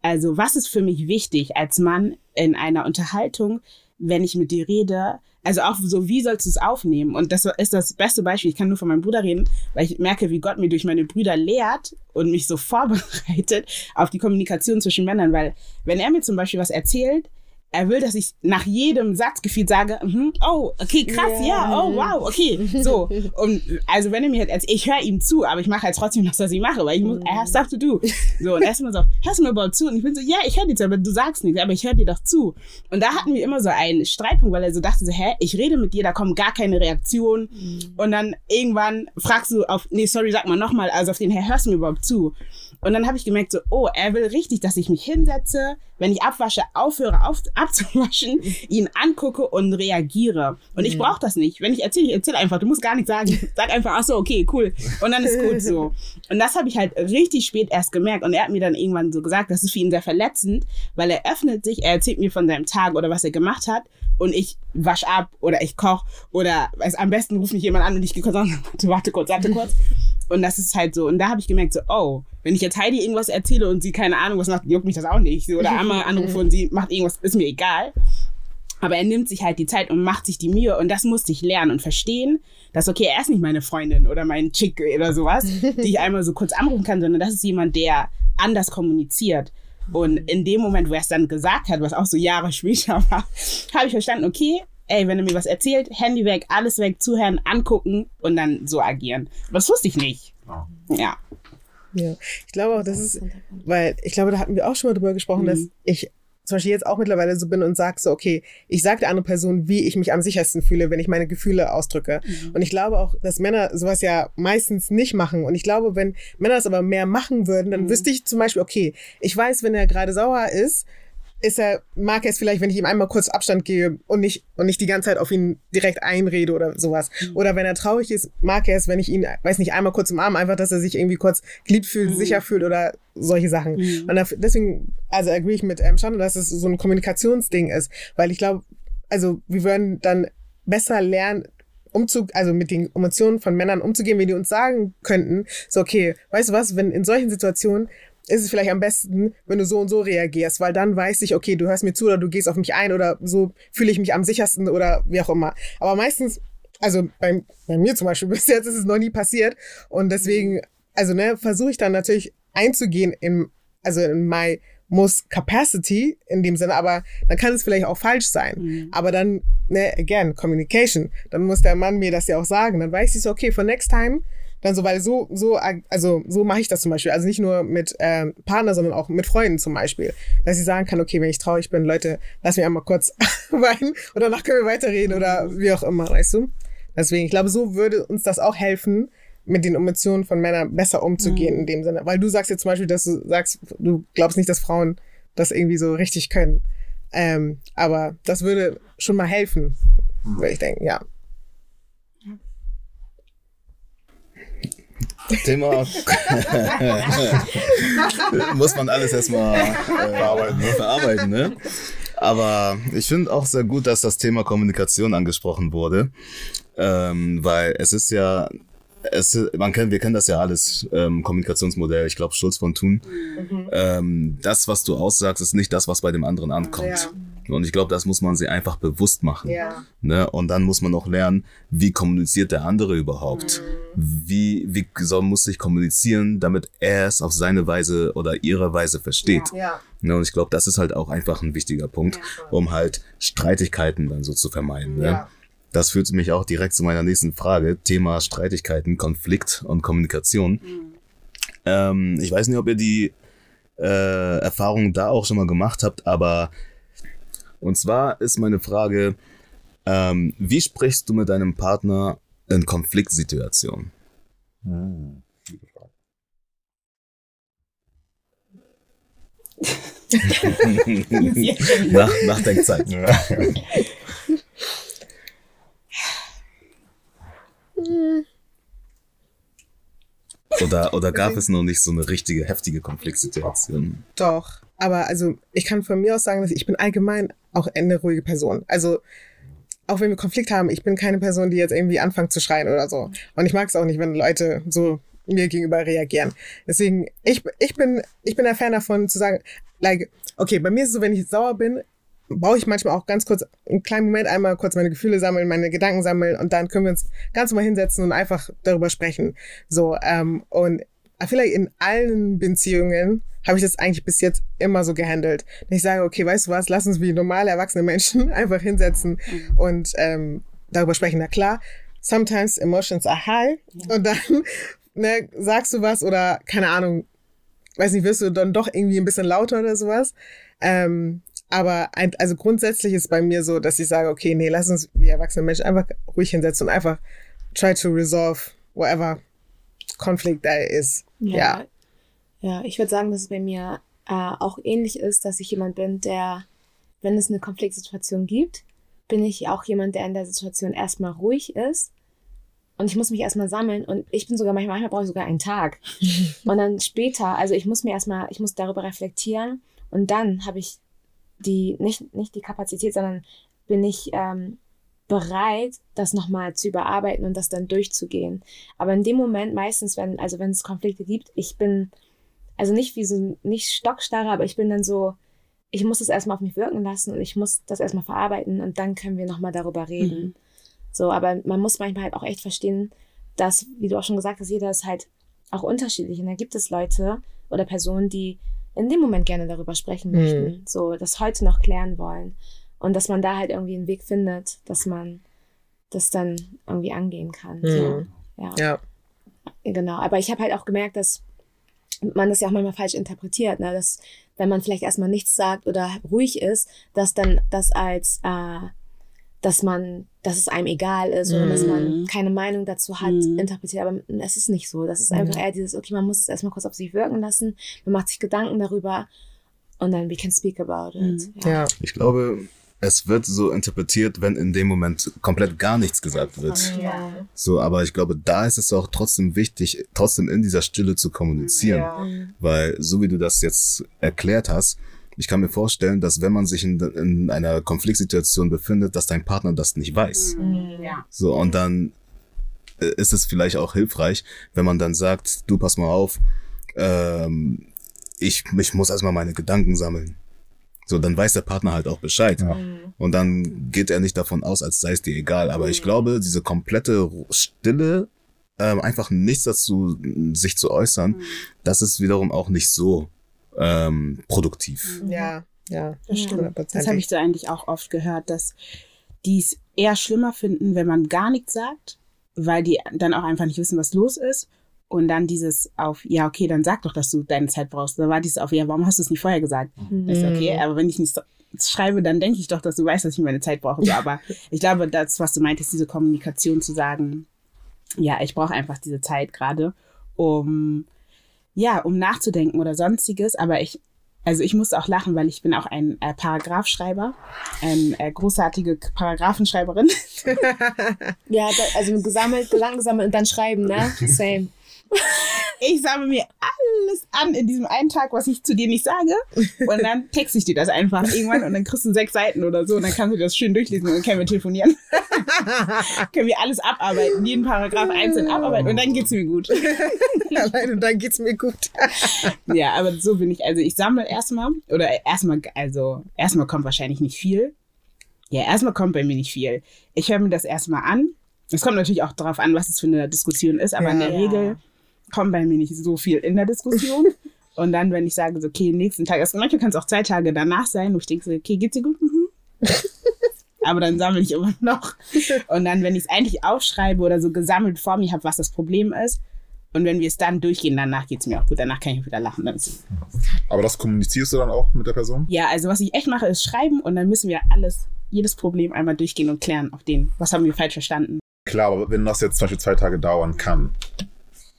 also was ist für mich wichtig als Mann in einer Unterhaltung, wenn ich mit dir rede? Also auch so, wie sollst du es aufnehmen? Und das ist das beste Beispiel. Ich kann nur von meinem Bruder reden, weil ich merke, wie Gott mir durch meine Brüder lehrt und mich so (laughs) vorbereitet auf die Kommunikation zwischen Männern. Weil wenn er mir zum Beispiel was erzählt, er will, dass ich nach jedem Satz gefühlt sage, mhm, oh, okay, krass, ja, Ja. oh, wow, okay, so. Und also wenn er mir halt erzählt, ich höre ihm zu, aber ich mache halt trotzdem das, was ich mache, weil ich muss, have stuff to do. So, und er ist immer so, hörst du mir überhaupt zu? Und ich bin so, ja, ich höre dir zu, aber du sagst nichts, aber ich höre dir doch zu. Und da hatten wir immer so einen Streitpunkt, weil er so dachte so, hä, ich rede mit dir, da kommt gar keine Reaktion. Und dann irgendwann fragst du auf, nee, sorry, sag mal nochmal, also auf den, hä, hörst du mir überhaupt zu? Und dann habe ich gemerkt, so, oh, er will richtig, dass ich mich hinsetze, wenn ich abwasche, aufhöre auf, abzuwaschen, ihn angucke und reagiere. Und ich brauche das nicht. Wenn ich erzähle, ich erzähle einfach. Du musst gar nichts sagen. Sag einfach, ach so, okay, cool. Und dann ist gut so. (laughs) Und das habe ich halt richtig spät erst gemerkt. Und er hat mir dann irgendwann so gesagt, das ist für ihn sehr verletzend, weil er öffnet sich, er erzählt mir von seinem Tag oder was er gemacht hat. Und ich wasch ab oder ich koche oder weiß, am besten ruft mich jemand an und ich gehe kurz an, warte, (laughs) warte kurz, warte kurz. Und das ist halt so. Und da habe ich gemerkt, so, oh, wenn ich jetzt Heidi irgendwas erzähle und sie keine Ahnung was macht, juckt mich das auch nicht. Oder Amma (laughs) anrufe und sie macht irgendwas, ist mir egal. Aber er nimmt sich halt die Zeit und macht sich die Mühe. Und das musste ich lernen und verstehen, dass, okay, er ist nicht meine Freundin oder mein Chick oder sowas, die ich (laughs) einmal so kurz anrufen kann, sondern das ist jemand, der anders kommuniziert. Und in dem Moment, wo er es dann gesagt hat, was auch so Jahre später (laughs) war, habe ich verstanden, okay, ey, wenn er mir was erzählt, Handy weg, alles weg, zuhören, angucken und dann so agieren. Aber das wusste ich nicht. Ja. Ja. Ja, ich glaube auch, das ist, weil ich glaube, da hatten wir auch schon mal drüber gesprochen, Mhm. dass ich zum Beispiel jetzt auch mittlerweile so bin und sage so, okay, ich sage der anderen Person, wie ich mich am sichersten fühle, wenn ich meine Gefühle ausdrücke. Und ich glaube auch, dass Männer sowas ja meistens nicht machen. Und ich glaube, wenn Männer das aber mehr machen würden, dann Mhm. wüsste ich zum Beispiel, okay, ich weiß, wenn er gerade sauer ist, ist er, mag er es vielleicht, wenn ich ihm einmal kurz Abstand gebe und nicht, und nicht die ganze Zeit auf ihn direkt einrede oder sowas. Oder wenn er traurig ist, mag er es, wenn ich ihn, weiß nicht, einmal kurz umarme, einfach, dass er sich irgendwie kurz geliebt fühlt, sicher fühlt oder solche Sachen. Mhm. Und deswegen, also agree ich mit ähm, Shanda, dass es so ein Kommunikationsding ist, weil ich glaube, also wir würden dann besser lernen, Umzug, also mit den Emotionen von Männern umzugehen, wenn die uns sagen könnten, so okay, weißt du was, wenn in solchen Situationen ist es vielleicht am besten, wenn du so und so reagierst, weil dann weiß ich, okay, du hörst mir zu oder du gehst auf mich ein oder so fühle ich mich am sichersten oder wie auch immer. Aber meistens, also bei, bei mir zum Beispiel, (laughs) bis jetzt ist es noch nie passiert und deswegen, also ne, versuche ich dann natürlich einzugehen in, also in my most capacity in dem Sinne, aber dann kann es vielleicht auch falsch sein. Mhm. Aber dann, ne, again, Communication, dann muss der Mann mir das ja auch sagen. Dann weiß ich so, okay, for next time, dann so, weil so, so, also so mache ich das zum Beispiel. Also nicht nur mit ähm, Partner, sondern auch mit Freunden zum Beispiel. Dass ich sagen kann, okay, wenn ich traurig bin, Leute, lass mich einmal kurz (laughs) weinen und danach können wir weiterreden oder wie auch immer, weißt du? Deswegen, ich glaube, so würde uns das auch helfen, mit den Emotionen von Männern besser umzugehen in dem Sinne. Weil du sagst jetzt zum Beispiel, dass du sagst, du glaubst nicht, dass Frauen das irgendwie so richtig können. Ähm, aber das würde schon mal helfen, würde ich denken, ja. Thema (laughs) muss man alles erstmal äh, Verarbeiten, ne? verarbeiten, ne? Aber ich finde auch sehr gut, dass das Thema Kommunikation angesprochen wurde, ähm, weil es ist ja, es, man kennt, wir kennen das ja alles, ähm, Kommunikationsmodell. Ich glaube, Schulz von Thun. Ähm, das, was du aussagst, ist nicht das, was bei dem anderen ankommt. Und ich glaube, das muss man sich einfach bewusst machen. Ja. Ne? Und dann muss man auch lernen, wie kommuniziert der andere überhaupt? Wie, wie soll, muss ich kommunizieren, damit er es auf seine Weise oder ihre Weise versteht? Ja. Ne? Und ich glaube, das ist halt auch einfach ein wichtiger Punkt, um halt Streitigkeiten dann so zu vermeiden. Ne? Ja. Das führt mich auch direkt zu meiner nächsten Frage. Thema Streitigkeiten, Konflikt und Kommunikation. Ähm, ich weiß nicht, ob ihr die äh, Erfahrung da auch schon mal gemacht habt, aber und zwar ist meine Frage, ähm, wie sprichst du mit deinem Partner in Konfliktsituationen? Hm, gute Frage. Nach, Nachdenkzeit. Ja. Oder, oder gab es noch nicht so eine richtige, heftige Konfliktsituation? Doch. Aber also ich kann von mir aus sagen, dass ich bin allgemein auch eine ruhige Person. Also auch wenn wir Konflikt haben, ich bin keine Person, die jetzt irgendwie anfängt zu schreien oder so. Und ich mag es auch nicht, wenn Leute so mir gegenüber reagieren. Deswegen, ich, ich bin, ich bin der Fan davon zu sagen, like, okay, bei mir ist es so, wenn ich sauer bin, brauche ich manchmal auch ganz kurz, einen kleinen Moment einmal kurz meine Gefühle sammeln, meine Gedanken sammeln und dann können wir uns ganz normal hinsetzen und einfach darüber sprechen. So, ähm, und vielleicht in allen Beziehungen habe ich das eigentlich bis jetzt immer so gehandelt. Ich sage, okay, weißt du was, lass uns wie normale erwachsene Menschen (laughs) einfach hinsetzen und ähm, darüber sprechen. Na klar, sometimes emotions are high und dann (laughs) ne, sagst du was oder keine Ahnung, weiß nicht, wirst du dann doch irgendwie ein bisschen lauter oder sowas. Ähm, aber ein, also grundsätzlich ist bei mir so, dass ich sage, okay, nee, lass uns wie erwachsene Menschen einfach ruhig hinsetzen und einfach try to resolve whatever conflict there is. Ja. Ja, ich würde sagen, dass es bei mir äh, auch ähnlich ist, dass ich jemand bin, der, wenn es eine Konfliktsituation gibt, bin ich auch jemand, der in der Situation erstmal ruhig ist. Und ich muss mich erstmal sammeln und ich bin sogar manchmal, manchmal brauche ich sogar einen Tag. (laughs) und dann später, also ich muss mir erstmal, ich muss darüber reflektieren und dann habe ich die, nicht, nicht die Kapazität, sondern bin ich ähm, bereit, das nochmal zu überarbeiten und das dann durchzugehen. Aber in dem Moment meistens, wenn, also wenn es Konflikte gibt, ich bin, also nicht wie so, nicht stockstarre, aber ich bin dann so, ich muss das erstmal auf mich wirken lassen und ich muss das erstmal verarbeiten und dann können wir nochmal darüber reden. Mhm. So, aber man muss manchmal halt auch echt verstehen, dass, wie du auch schon gesagt hast, jeder ist halt auch unterschiedlich. Und da gibt es Leute oder Personen, die in dem Moment gerne darüber sprechen Mhm. möchten, so das heute noch klären wollen. Und dass man da halt irgendwie einen Weg findet, dass man das dann irgendwie angehen kann. Mhm. So. Ja. Ja. Genau. Aber ich habe halt auch gemerkt, dass man das ja auch manchmal falsch interpretiert, ne? dass wenn man vielleicht erstmal nichts sagt oder ruhig ist, dass dann das als, äh, dass man, dass es einem egal ist oder dass man Mhm. keine Meinung dazu hat, Mhm. interpretiert. Aber es ist nicht so. Das ist einfach eher dieses, okay, man muss es erstmal kurz auf sich wirken lassen, man macht sich Gedanken darüber und dann we can speak about it. Mhm. Ja. Ich glaube, es wird so interpretiert, wenn in dem Moment komplett gar nichts gesagt wird. Ja. So, aber ich glaube, da ist es auch trotzdem wichtig, trotzdem in dieser Stille zu kommunizieren. Mhm. Weil, so wie du das jetzt erklärt hast, ich kann mir vorstellen, dass wenn man sich in, in einer Konfliktsituation befindet, dass dein Partner das nicht weiß. Ja. So, und dann äh, ist es vielleicht auch hilfreich, wenn man dann sagt, du pass mal auf, ähm, ich, ich muss erstmal meine Gedanken sammeln. So, dann weiß der Partner halt auch Bescheid. Ja. Und dann geht er nicht davon aus, als sei es dir egal. Aber ich glaube, diese komplette Stille, ähm, einfach nichts dazu, sich zu äußern, das ist wiederum auch nicht so ähm, produktiv. Ja. Ja. Das stimmt. Das habe ich so eigentlich auch oft gehört, dass die es eher schlimmer finden, wenn man gar nichts sagt, weil die dann auch einfach nicht wissen, was los ist. Und dann dieses auf, ja, okay, dann sag doch, dass du deine Zeit brauchst. Da war dieses auf, ja, warum hast du es nicht vorher gesagt? Mhm. So, okay, aber wenn ich nicht so- schreibe, dann denke ich doch, dass du weißt, dass ich meine Zeit brauche. So, aber (laughs) ich glaube, das, was du meintest, diese Kommunikation zu sagen, ja, ich brauche einfach diese Zeit gerade, um, ja, um nachzudenken oder sonstiges. Aber ich, also ich musste auch lachen, weil ich bin auch ein äh, Paragraphschreiber, eine äh, großartige Paragraphenschreiberin. (laughs) Ja, da, also gesammelt, Gedanken gesammelt und dann schreiben, ne? (laughs) Same. Ich sammle mir alles an in diesem einen Tag, was ich zu dir nicht sage. Und dann texte ich dir das einfach irgendwann und dann kriegst du sechs Seiten oder so und dann kannst du das schön durchlesen und dann können wir telefonieren. (laughs) können wir alles abarbeiten, jeden Paragraph einzeln abarbeiten und dann geht's mir gut. (laughs) Allein und dann geht's mir gut. (laughs) Ja, aber so bin ich. Also ich sammle erstmal oder erstmal, also erstmal kommt wahrscheinlich nicht viel. Ja, erstmal kommt bei mir nicht viel. Ich höre mir das erstmal an. Es kommt natürlich auch darauf an, was es für eine Diskussion ist, aber in Ja. der Regel kommt bei mir nicht so viel in der Diskussion. (laughs) Und dann, wenn ich sage, so, okay, nächsten Tag, also manchmal kann es auch zwei Tage danach sein, wo ich denke, so, okay, geht's dir gut? Mhm. (laughs) Aber dann sammle ich immer noch. (laughs) Und dann, wenn ich es eigentlich aufschreibe oder so gesammelt vor mir habe, was das Problem ist, und wenn wir es dann durchgehen, danach geht's mir auch gut. Danach kann ich wieder lachen. Aber das kommunizierst du dann auch mit der Person? ja, also was ich echt mache, ist schreiben und dann müssen wir alles, jedes Problem einmal durchgehen und klären auf den, was haben wir falsch verstanden. Klar, aber wenn das jetzt zum Beispiel zwei Tage dauern kann,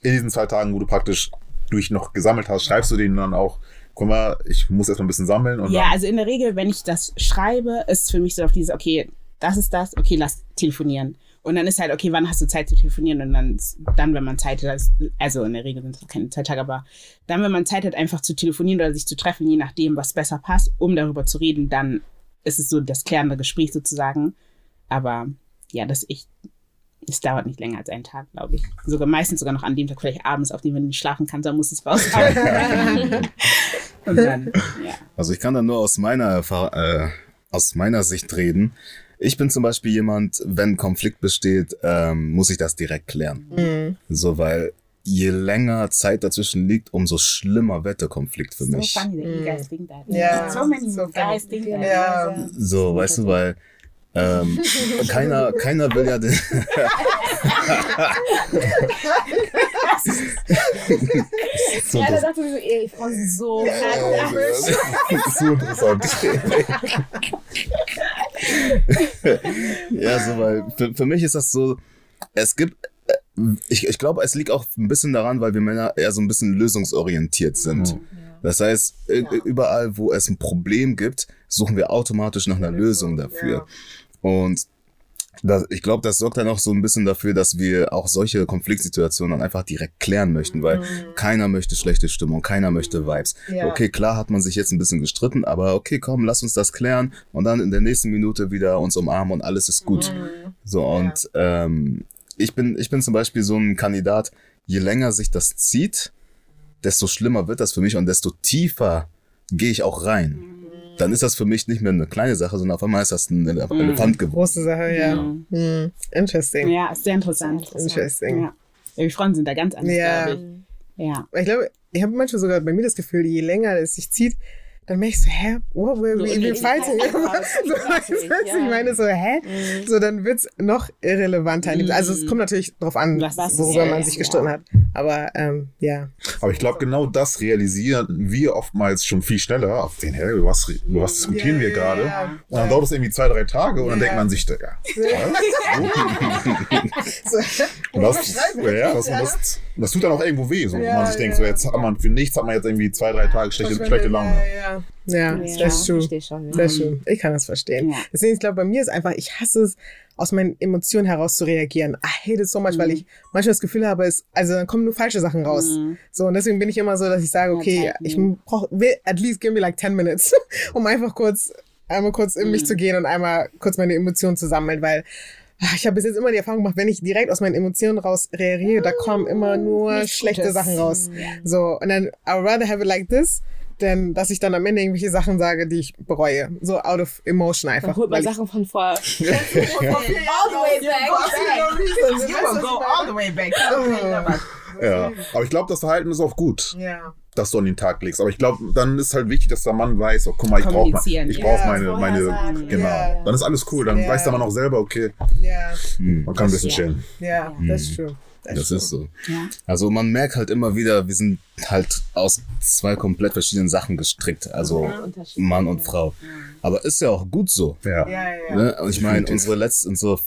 in diesen zwei Tagen, wo du praktisch durch noch gesammelt hast, schreibst du denen dann auch, guck mal, ich muss erst mal ein bisschen sammeln und ja, also in der Regel, wenn ich das schreibe, ist für mich so auf dieses, okay, das ist das, okay, lass telefonieren. Und dann ist halt, okay, wann hast du Zeit zu telefonieren? Und dann, dann wenn man Zeit hat, also in der Regel sind es keine zwei Tage, aber dann, wenn man Zeit hat, einfach zu telefonieren oder sich zu treffen, je nachdem, was besser passt, um darüber zu reden, dann ist es so das klärende Gespräch sozusagen. Aber ja, das ich, es dauert nicht länger als einen Tag, glaube ich. Sogar meistens sogar noch an dem Tag, vielleicht abends, auf dem man nicht schlafen kann, dann muss es raus. (laughs) Und dann, ja. Also ich kann da nur aus meiner Erfahrung, äh, aus meiner Sicht reden. Ich bin zum Beispiel jemand, wenn Konflikt besteht, ähm, muss ich das direkt klären. Mhm. So, weil je länger Zeit dazwischen liegt, umso schlimmer wird der Konflikt für So mich. funny that you guys think that. Ja, So many so guys funny. think that. Ja. So, weißt du, weil ähm, keiner, keiner will ja den. (laughs) so, Ja, da dachte ich so, ey, Frauen sind so ist so interessant. ja, so, weil für, für mich ist das so, es gibt, äh, ich, ich glaube, es liegt auch ein bisschen daran, weil wir Männer eher so ein bisschen lösungsorientiert sind. Das heißt, ü- überall, wo es ein Problem gibt, suchen wir automatisch nach einer Lösung dafür. Und das, ich glaube, das sorgt dann auch so ein bisschen dafür, dass wir auch solche Konfliktsituationen dann einfach direkt klären möchten, weil keiner möchte schlechte Stimmung, keiner möchte Vibes. Ja. Okay, klar hat man sich jetzt ein bisschen gestritten, aber okay, komm, lass uns das klären und dann in der nächsten Minute wieder uns umarmen und alles ist gut. So, und ähm, ich bin, ich bin zum Beispiel so ein Kandidat, je länger sich das zieht, desto schlimmer wird das für mich und desto tiefer gehe ich auch rein. Dann ist das für mich nicht mehr eine kleine Sache, sondern auf einmal ist das ein Ele- Elefant geworden. Große Sache, ja. Mhm. Mhm. Interesting. Ja, ist sehr interessant. Interesting. Ja. ja, die Frauen sind da ganz anders, Ja. glaube ich. Ja. Ich glaube, ich habe manchmal sogar bei mir das Gefühl, je länger es sich zieht, dann merke ich so, hä, what were So, we even in- fighting? (laughs) in- so, weißt du, was ja. ich meine, so, hä? Mhm. So, dann wird's noch irrelevanter. Also es kommt natürlich drauf an, Was- was- worüber ja, man ja, sich ja. gestritten hat. Aber ähm, ja. Aber ich glaube, genau das realisieren wir oftmals schon viel schneller. Auf den, hä, über was, über was diskutieren wir gerade? Und dann dauert es irgendwie zwei, drei Tage und dann Ja. denkt man sich, Digga, (laughs) So, Und das, ja, das, das, das tut dann auch irgendwo weh. So, wo Ja, man sich denkt, ja. so jetzt hat man für nichts hat man jetzt irgendwie zwei, drei Tage schlechte, schlechte Laune. Ja, ja. ja Ja, das ist true. schon. Ja. Das ist true. Ich kann das verstehen. Ja. Deswegen, ich glaube, bei mir ist einfach, ich hasse es, aus meinen Emotionen heraus zu reagieren. I hate it so much, weil ich manchmal das Gefühl habe, es, also dann kommen nur falsche Sachen raus. Mhm. So, und deswegen bin ich immer so, dass ich sage, okay, ich brauche, will at least give me like 10 minutes, (laughs) um einfach kurz, einmal kurz in mich zu gehen und einmal kurz meine Emotionen zu sammeln, weil ach, ich habe bis jetzt immer die Erfahrung gemacht, wenn ich direkt aus meinen Emotionen raus reagiere, da kommen immer nur Nichts schlechte Gutes. Sachen raus. So, und dann, I would rather have it like this, denn dass ich dann am Ende irgendwelche Sachen sage, die ich bereue. So out of emotion einfach. Dann holt man Sachen (laughs) (laughs) von vor. All the way back. You will go all the way back. Ja. Aber ich glaube, das Verhalten ist auch gut, Ja. dass du an den Tag legst. Aber ich glaube, dann ist halt wichtig, dass der Mann weiß, oh, guck mal, ich brauche ich ja. brauch Ja, meine, vorher meine, sagen, genau. ja. Dann ist alles cool. Dann Ja. weiß der Mann auch selber, okay, Ja, man kann ein bisschen chillen. ja, das ist true. Das ist so. Ja. Also man merkt halt immer wieder, wir sind halt aus zwei komplett verschiedenen Sachen gestrickt. Also Unterschied. Mann und Frau. Aber ist ja auch gut so. Ja. Ja, ja, ja. Ne? Und ich meine, unsere letzte, unsere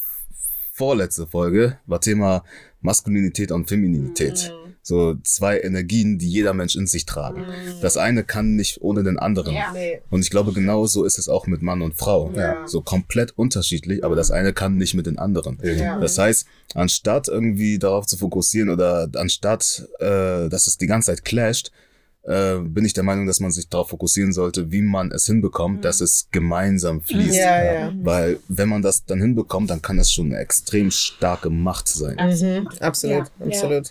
vorletzte Folge war Thema Maskulinität und Femininität. Mhm. So zwei Energien, die jeder Mensch in sich tragen. Das eine kann nicht ohne den anderen. Ja. Nee. Und ich glaube, genau so ist es auch mit Mann und Frau. Ja. So komplett unterschiedlich, aber das eine kann nicht mit den anderen. Ja. Das heißt, anstatt irgendwie darauf zu fokussieren oder anstatt, äh, dass es die ganze Zeit clasht, äh, bin ich der Meinung, dass man sich darauf fokussieren sollte, wie man es hinbekommt, dass es gemeinsam fließt. Ja, ja. Weil wenn man das dann hinbekommt, dann kann das schon eine extrem starke Macht sein. Mhm. Absolut, Ja. absolut.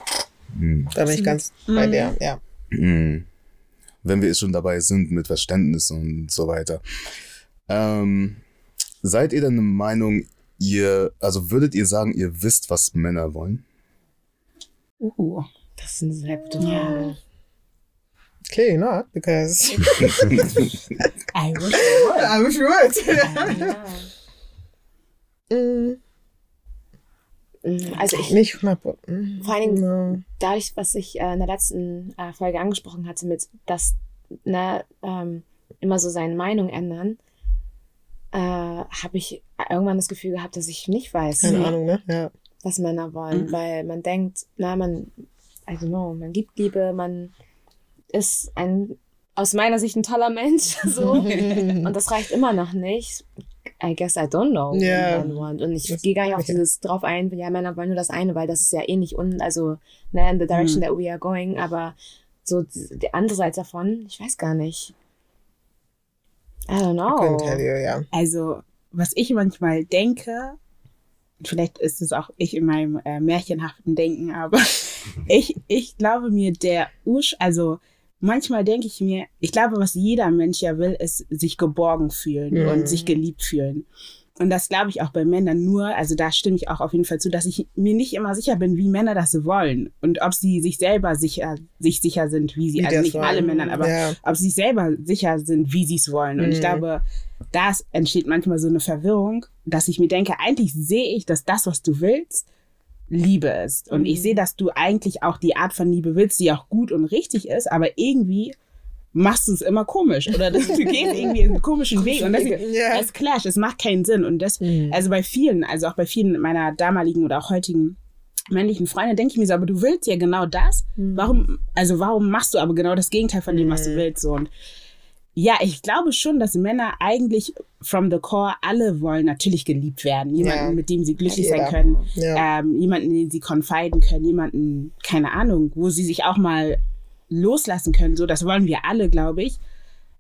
Mhm. Da bin ich ganz bei dir, ja. Mhm. Wenn wir schon dabei sind mit Verständnis und so weiter. Ähm, seid ihr denn der Meinung, ihr, also würdet ihr sagen, ihr wisst, was Männer wollen? Uh. Das ist eine gute. Frage. Clearly not, because (laughs) I wish I would. I wish you would. Ja. (laughs) Mhm. Also ich, Nicht 100 Pro- mm, Vor allen Dingen- no. dadurch, was ich äh, in der letzten äh, Folge angesprochen hatte, mit dass ne, ähm, immer so seine Meinung ändern, äh, habe ich irgendwann das Gefühl gehabt, dass ich nicht weiß, Keine Ahnung, ne? Ja. was Männer wollen, Mhm. weil man denkt, na, man, I don't know, man gibt Liebe, man ist ein, aus meiner Sicht ein toller Mensch, (laughs) so. Und das reicht immer noch nicht. I guess I don't know want. Und ich gehe gar nicht auf okay. dieses drauf ein, ja, Männer wollen nur das eine, weil das ist ja eh nicht un, also, ne, in the direction that we are going, aber so die, andere Seite davon, ich weiß gar nicht. I don't know. tell you, ja. Also, was ich manchmal denke, vielleicht ist es auch ich in meinem äh, märchenhaften Denken, aber (laughs) ich, ich glaube mir, der Ursch, also manchmal denke ich mir, ich glaube, was jeder Mensch ja will, ist sich geborgen fühlen Mhm. und sich geliebt fühlen. Und das glaube ich auch bei Männern nur, also da stimme ich auch auf jeden Fall zu, dass ich mir nicht immer sicher bin, wie Männer das wollen und ob sie sich selber sicher, sich sicher sind, wie sie, Wie also nicht wollen. alle Männer, aber Ja. ob sie sich selber sicher sind, wie sie es wollen. Und ich Mhm. glaube, da entsteht manchmal so eine Verwirrung, dass ich mir denke, eigentlich sehe ich, dass das, was du willst, Liebe ist. Und ich sehe, dass du eigentlich auch die Art von Liebe willst, die auch gut und richtig ist, aber irgendwie machst du es immer komisch oder das, du gehst (laughs) irgendwie einen komischen Weg und das, Ja. es clash, es macht keinen Sinn und das, Mhm. also bei vielen, also auch bei vielen meiner damaligen oder auch heutigen männlichen Freunde denke ich mir so, aber du willst ja genau das. Warum, also warum machst du aber genau das Gegenteil von dem, was du Mhm. willst? So und ja, ich glaube schon, dass Männer eigentlich from the core alle wollen natürlich geliebt werden. Jemanden, Ja. mit dem sie glücklich Jeder. sein können. Ja. Ähm, jemanden, den sie confiden können. Jemanden, keine Ahnung, wo sie sich auch mal loslassen können. So, das wollen wir alle, glaube ich.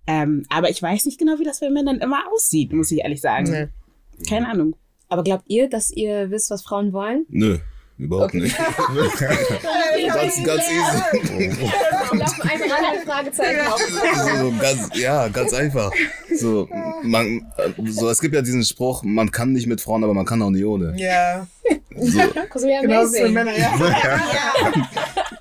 Ähm, aber ich weiß nicht genau, wie das bei Männern immer aussieht, muss ich ehrlich sagen. Nee. Keine Ahnung. Aber glaubt ihr, dass ihr wisst, was Frauen wollen? Nö, überhaupt nicht. (laughs) ganz, ganz easy. Laufen einfach alle Fragezeichen auf. So, ganz, ja, ganz einfach. So, man, so, es gibt ja diesen Spruch, man kann nicht mit Frauen, aber man kann auch nicht ohne. Ja. So, Genau so. Männer, ja.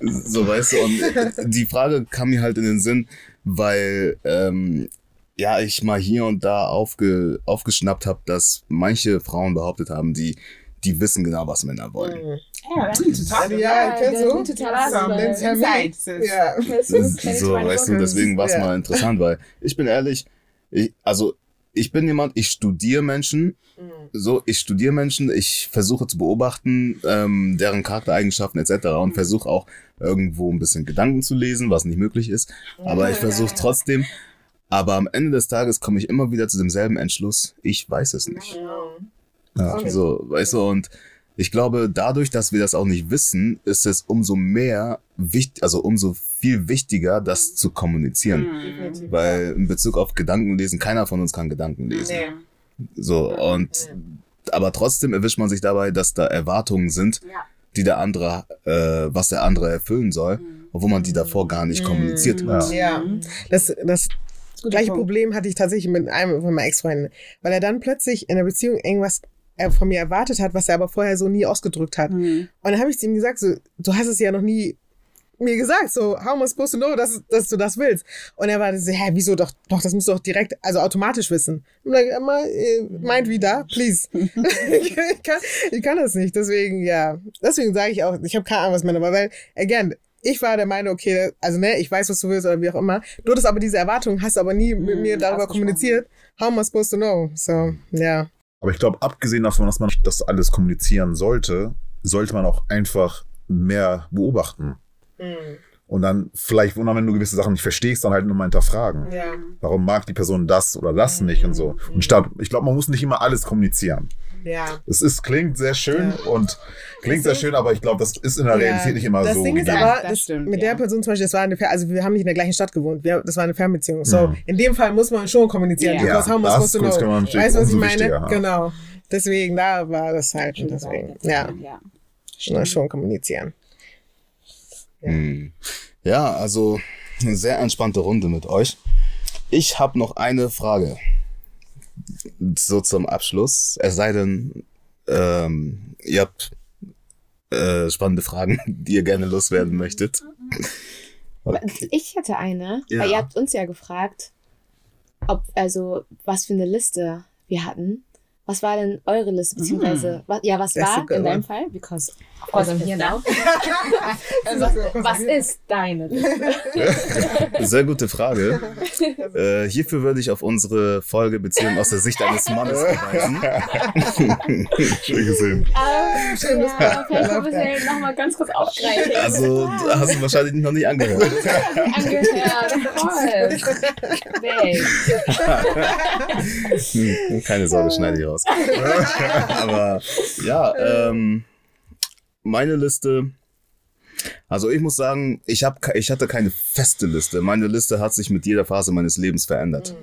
(laughs) so weißt du, und die Frage kam mir halt in den Sinn, weil ähm, ja ich mal hier und da aufge, aufgeschnappt habe, dass manche Frauen behauptet haben, die die wissen genau, was Männer wollen. Mhm. Ja, das ist total. Ja, ich kenn's der so. gute Ja, so, weißt du, deswegen war es mal interessant, weil ich bin ehrlich, ich, also ich bin jemand, ich studiere Menschen, Mhm. so, ich studiere Menschen, ich versuche zu beobachten, ähm, deren Charaktereigenschaften etc. und versuche auch irgendwo ein bisschen Gedanken zu lesen, was nicht möglich ist. Aber ich versuche trotzdem. Aber am Ende des Tages komme ich immer wieder zu demselben Entschluss. Ich weiß es nicht. Ja. Okay. So, weißt du, und ich glaube, dadurch, dass wir das auch nicht wissen, ist es umso mehr wichtig, also umso viel wichtiger, das zu kommunizieren. Definitiv. Weil in Bezug auf Gedankenlesen, keiner von uns kann Gedanken lesen. Nee. So, und aber trotzdem erwischt man sich dabei, dass da Erwartungen sind, Ja. die der andere, äh, was der andere erfüllen soll, obwohl man die davor gar nicht kommuniziert hat. Ja, das, das gleiche. Problem hatte ich tatsächlich mit einem von meinen Ex-Freunden, weil er dann plötzlich in der Beziehung irgendwas äh, von mir erwartet hat, was er aber vorher so nie ausgedrückt hat. Mhm. Und dann habe ich zu ihm gesagt, so, du hast es ja noch nie mir gesagt, so, how am I supposed to know, dass, dass du das willst? Und er war so, hä, wieso doch, doch, das musst du doch direkt, also automatisch wissen. Und dann, immer, äh, meint wie da, please. (laughs) ich, kann, ich kann das nicht, deswegen, ja. Deswegen sage ich auch, ich habe keine Ahnung, was Männer, weil, again, ich war der Meinung, okay, also ne, ich weiß, was du willst oder wie auch immer. Du hattest aber diese Erwartung, hast aber nie mit mir darüber kommuniziert. How am I supposed to know? So, ja. Aber ich glaube, abgesehen davon, dass man das alles kommunizieren sollte, sollte man auch einfach mehr beobachten. Und dann vielleicht wundern, wenn du gewisse Sachen nicht verstehst, dann halt nur mal hinterfragen. Ja. Warum mag die Person das oder das nicht und so. Und statt, ich glaube, man muss nicht immer alles kommunizieren. Ja. Es ist, klingt sehr schön Ja. und klingt sehr schön, aber ich glaube, das ist in der Realität nicht immer das so. Ding ist aber, Das das stimmt, mit ja. der Person zum Beispiel, das war eine, Fer also wir haben nicht in der gleichen Stadt gewohnt, wir, das war eine Fernbeziehung. So, Mhm. in dem Fall muss man schon kommunizieren, Ja. Ja, how am I das supposed to kann know? man natürlich Weißt du, was ich meine? ja. Genau. Deswegen, da war das halt, und deswegen, ja, ja. schon, schon kommunizieren. Hm. Ja, also eine sehr entspannte Runde mit euch. Ich habe noch eine Frage. So zum Abschluss. Es sei denn, ähm, ihr habt äh, spannende Fragen, (laughs) die ihr gerne loswerden möchtet. Ich hätte eine, Ja. weil ihr habt uns ja gefragt, ob, also, was für eine Liste wir hatten. Was war denn eure Liste, beziehungsweise, was, ja, was war in deinem. Fall? Because, course I'm here now. was, ist deine Liste? (laughs) Sehr gute Frage. Äh, hierfür würde ich auf unsere Folge Beziehung aus der Sicht eines Mannes verweisen. (laughs) Schön gesehen. Ähm, ja, vielleicht müssen wir nochmal ganz kurz aufgreifen. Also hast du wahrscheinlich noch nicht angehört. angehört. Hm, keine Sorge, schneide ich raus. (laughs) Aber ja, ähm, meine Liste. Also ich muss sagen, ich, hab, ich hatte keine feste Liste. Meine Liste hat sich mit jeder Phase meines Lebens verändert.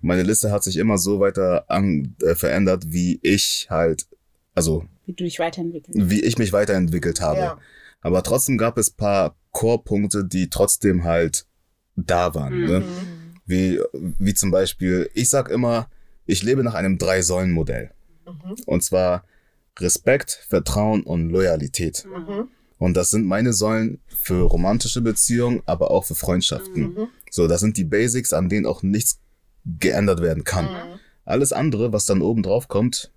Meine Liste hat sich immer so weiter an, äh, verändert, wie ich halt, also Wie du dich weiterentwickelst. wie ich mich weiterentwickelt habe. Ja. Aber trotzdem gab es paar Core-Punkte, die trotzdem halt da waren. Ne? Wie, wie zum Beispiel, ich sag immer, ich lebe nach einem Drei-Säulen-Modell. Und zwar Respekt, Vertrauen und Loyalität. Mhm. Und das sind meine Säulen für romantische Beziehungen, aber auch für Freundschaften. Mhm. So, das sind die Basics, an denen auch nichts geändert werden kann. Mhm. Alles andere, was dann oben drauf kommt,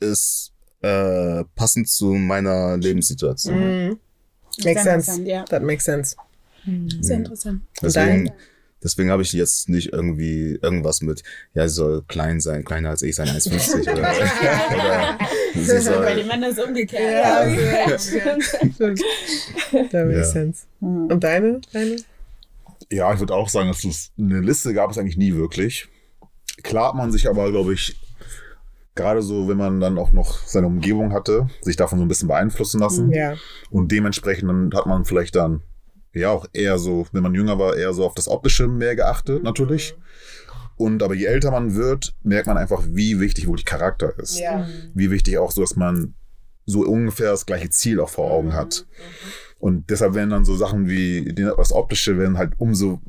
ist äh, passend zu meiner Lebenssituation. Mhm. Makes sense. Ja. That makes sense. Sehr interessant. Deswegen, deswegen habe ich jetzt nicht irgendwie irgendwas mit, ja, sie soll klein sein, kleiner als ich sein, 1,50 oder, (laughs) oder sie Bei soll, den Männern ist es umgekehrt. Ja, Ja. ja, Stimmt. (laughs) Makes Ja. sense. Mhm. Und deine? deine? Ja, ich würde auch sagen, dass es eine Liste gab es eigentlich nie wirklich. Klar hat man sich aber, glaube ich, gerade so, wenn man dann auch noch seine Umgebung hatte, sich davon so ein bisschen beeinflussen lassen. Ja. Und dementsprechend dann hat man vielleicht dann ja auch eher so, wenn man jünger war, eher so auf das Optische mehr geachtet, natürlich. Und aber je älter man wird, merkt man einfach, wie wichtig wirklich Charakter ist. Ja. Wie wichtig auch so, dass man so ungefähr das gleiche Ziel auch vor Augen hat. Und deshalb werden dann so Sachen wie die- das Optische werden halt umso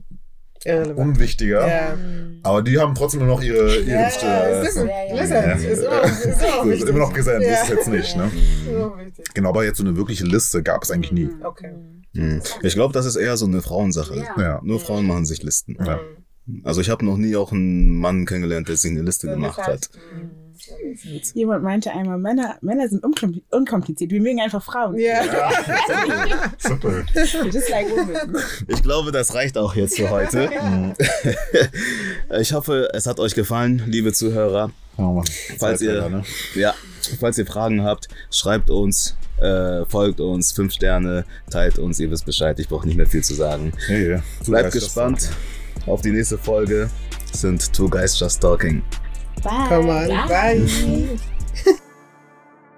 Irrelevant. unwichtiger. Ja. Aber die haben trotzdem immer noch ihre, ihre Ja, ist äh, so. Ja, ja. Listen, Ja. ist immer, ist immer ist immer noch präsent, Ja. ist es jetzt nicht. Ne? (laughs) Genau, aber jetzt so eine wirkliche Liste gab es eigentlich nie. Okay. Hm. Ich glaube, das ist eher so eine Frauensache. Ja. Ja. Nur Frauen machen sich Listen. Ja. Also ich habe noch nie auch einen Mann kennengelernt, der sich eine Liste gemacht hat. Jemand meinte einmal, Männer, Männer sind unkom- unkompliziert. Wir mögen einfach Frauen. Ja. (laughs) Super. Just like women. Ich glaube, das reicht auch jetzt für heute. (laughs) (laughs) ich hoffe, es hat euch gefallen, liebe Zuhörer. Ja, Falls ihr, ne? ja, falls ihr Fragen habt, schreibt uns, äh, folgt uns, fünf Sterne, teilt uns, ihr wisst Bescheid, ich brauche nicht mehr viel zu sagen. Hey. So Bleibt gespannt auf die nächste Folge. Sind Two Guys Just Talking. Bye. Come on. Bye. (laughs)